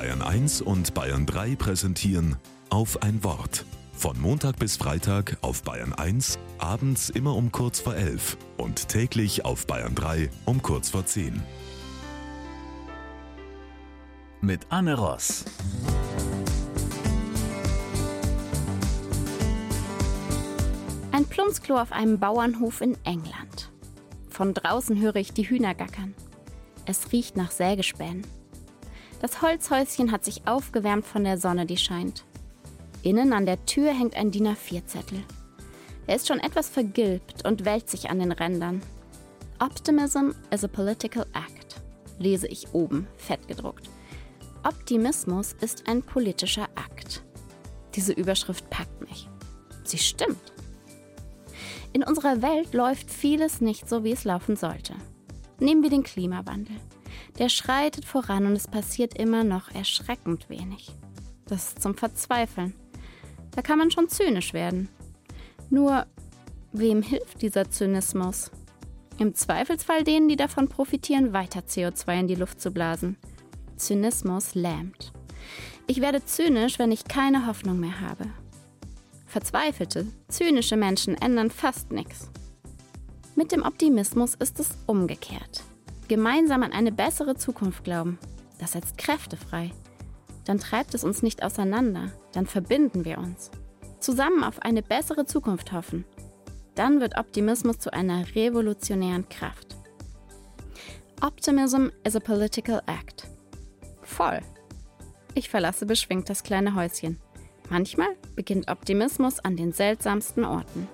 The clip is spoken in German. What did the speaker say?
Bayern 1 und Bayern 3 präsentieren auf ein Wort. Von Montag bis Freitag auf Bayern 1, abends immer um kurz vor 11 und täglich auf Bayern 3 um kurz vor 10. Mit Anne Ross. Ein Plumpsklo auf einem Bauernhof in England. Von draußen höre ich die Hühner gackern. Es riecht nach Sägespänen. Das Holzhäuschen hat sich aufgewärmt von der Sonne, die scheint. Innen an der Tür hängt ein DIN A4-Zettel. Er ist schon etwas vergilbt und wälzt sich an den Rändern. Optimism is a political act, lese ich oben, fett gedruckt. Optimismus ist ein politischer Akt. Diese Überschrift packt mich. Sie stimmt. In unserer Welt läuft vieles nicht so, wie es laufen sollte. Nehmen wir den Klimawandel. Der schreitet voran und es passiert immer noch erschreckend wenig. Das ist zum Verzweifeln. Da kann man schon zynisch werden. Nur, wem hilft dieser Zynismus? Im Zweifelsfall denen, die davon profitieren, weiter CO2 in die Luft zu blasen. Zynismus lähmt. Ich werde zynisch, wenn ich keine Hoffnung mehr habe. Verzweifelte, zynische Menschen ändern fast nichts. Mit dem Optimismus ist es umgekehrt. Gemeinsam an eine bessere Zukunft glauben, das setzt Kräfte frei. Dann treibt es uns nicht auseinander, dann verbinden wir uns. Zusammen auf eine bessere Zukunft hoffen. Dann wird Optimismus zu einer revolutionären Kraft. Optimism is a political act. Voll. Ich verlasse beschwingt das kleine Häuschen. Manchmal beginnt Optimismus an den seltsamsten Orten.